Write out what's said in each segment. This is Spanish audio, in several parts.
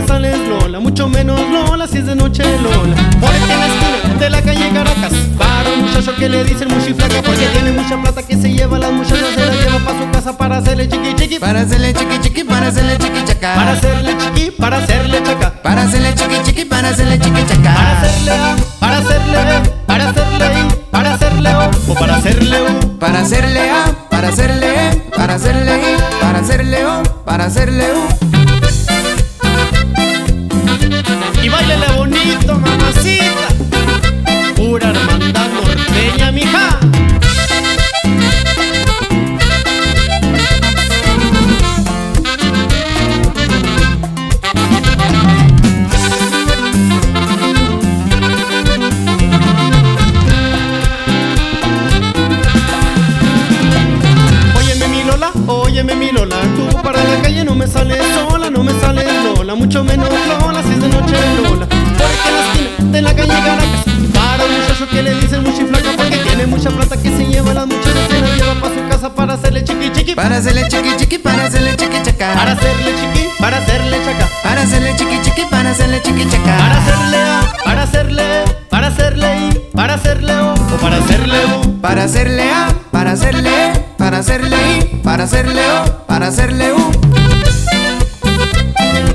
me sales Lola, mucho menos Lola si es de noche Lola. Porque en la esquina de la calle Caracas, para un muchacho que le dicen flaca porque tiene mucha plata que se lleva las muchachas se la lleva para su casa para hacerle chiqui chiqui. Para hacerle chiqui chiqui, para hacerle chiqui chaca. Para hacerle chiqui, para hacerle chaca. Para hacerle chiqui chiqui, para hacerle chiqui chaca. Para hacerle A, para hacerle B, para hacerle I, para hacerle O o para hacerle U. Para hacerle A, para hacerle E, para hacerle I, para hacerle O, para hacerle U. no me sales Lola Mucho menos Lola si es de noche Lola Porque en la esquina de la calle Caracas Para un muchacho que le dicen muchiflaca Porque tiene mucha plata que se lleva las muchachas Se la lleva para su casa para hacerle chiqui chiqui Para hacerle chiqui chiqui, para hacerle chiqui chaca. Para hacerle chiqui, para hacerle chaca Para hacerle chiqui chiqui, para hacerle chiqui chaca. Para hacerle A, para hacerle E, para hacerle I, para hacerle O o para hacerle U Para hacerle A, para hacerle E, para hacerle I, para hacerle O, para hacerle U.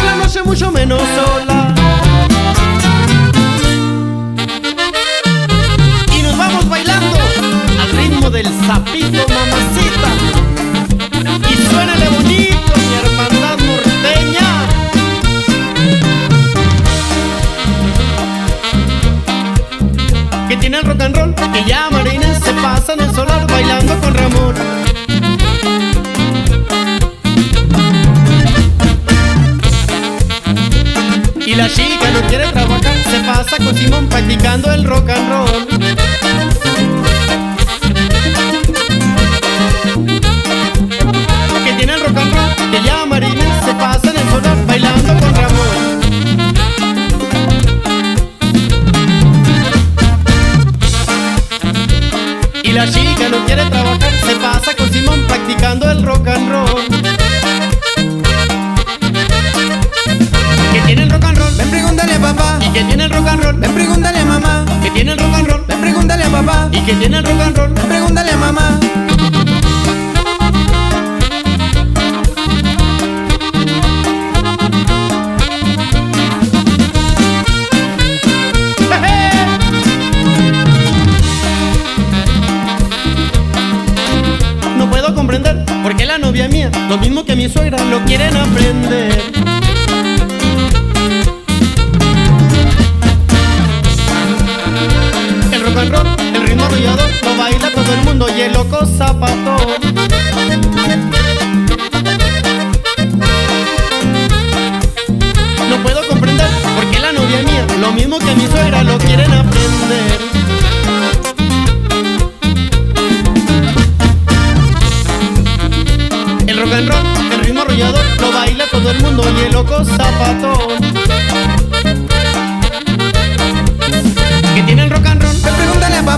por la noche, mucho menos sola. Y nos vamos bailando al ritmo del sapito, mamacita. Y suénale bonito, mi hermandad norteña. Que tiene el rock and roll, que ya Marina se pasa en el solar bailando con Ramón Y la chica no quiere trabajar, se pasa con Simón practicando el rock and roll. Que tiene el rock and roll, que ya Marina se pasa en el solar bailando con Ramón. Y la chica no quiere trabajar, se pasa con Simón practicando el rock and roll. Que tiene el rock and roll, Ven pregúntale a papá, y que tiene el rock and roll, ven pregúntale a mamá, que tiene el rock and roll, ven pregúntale a papá, y que tiene el rock and roll. ven pregúntale a mamá. No puedo comprender por qué la novia mía, lo mismo que mi suegra, lo quieren aprender. El ritmo arrollador, lo baila todo el mundo y el loco zapatón.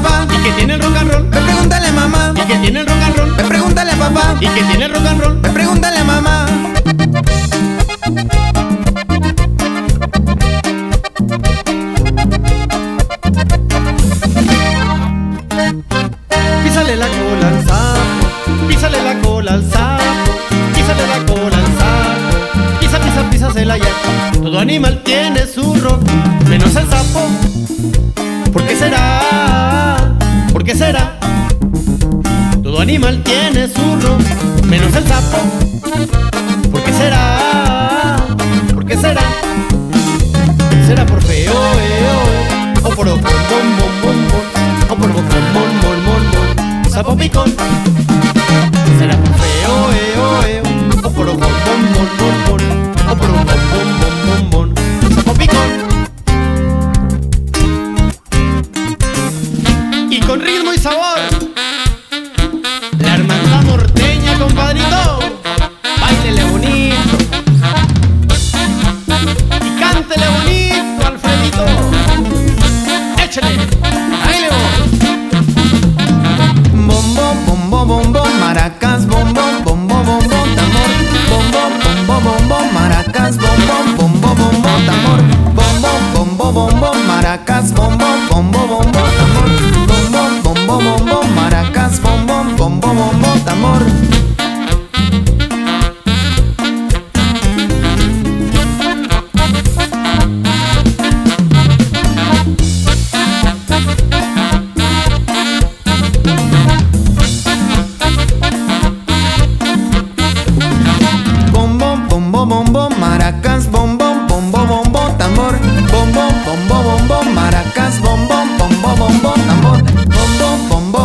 Papá, y que tiene el rock and roll, ven pregúntale a mamá, y que tiene el rock and roll, ven pregúntale a papá, y que tiene el rock and roll. ven pregúntale a mamá. Písale la cola al sapo, písale la cola al sapo, písale la cola al sapo, pisa, pisa, písasela ya. Todo animal tiene su rock, menos el sapo. menos el sapo. ¿Por qué será? ¿Por qué será? ¿Será por feo, eh, oh, o por bocón, bon, bon, bon, o por bocón, mon, mon, mon, mon, sapo picón? ¿Será por feo, eh, oh, eh, o por bocón, bon, bon, bon, bon, o por bocón, bon, bon, bon, bon, sapo picón? Y con ritmo y sabor.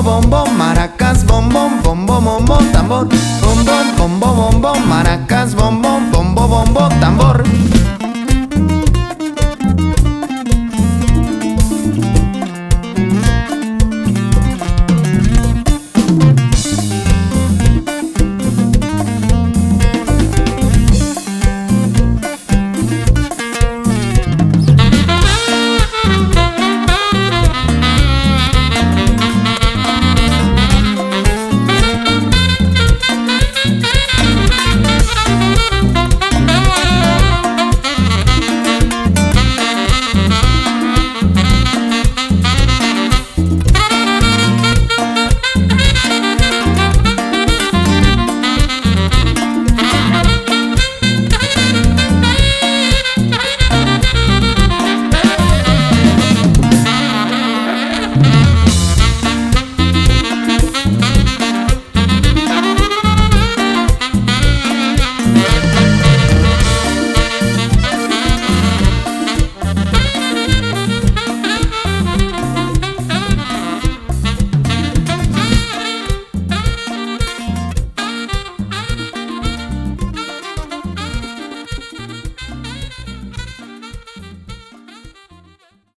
Bom bom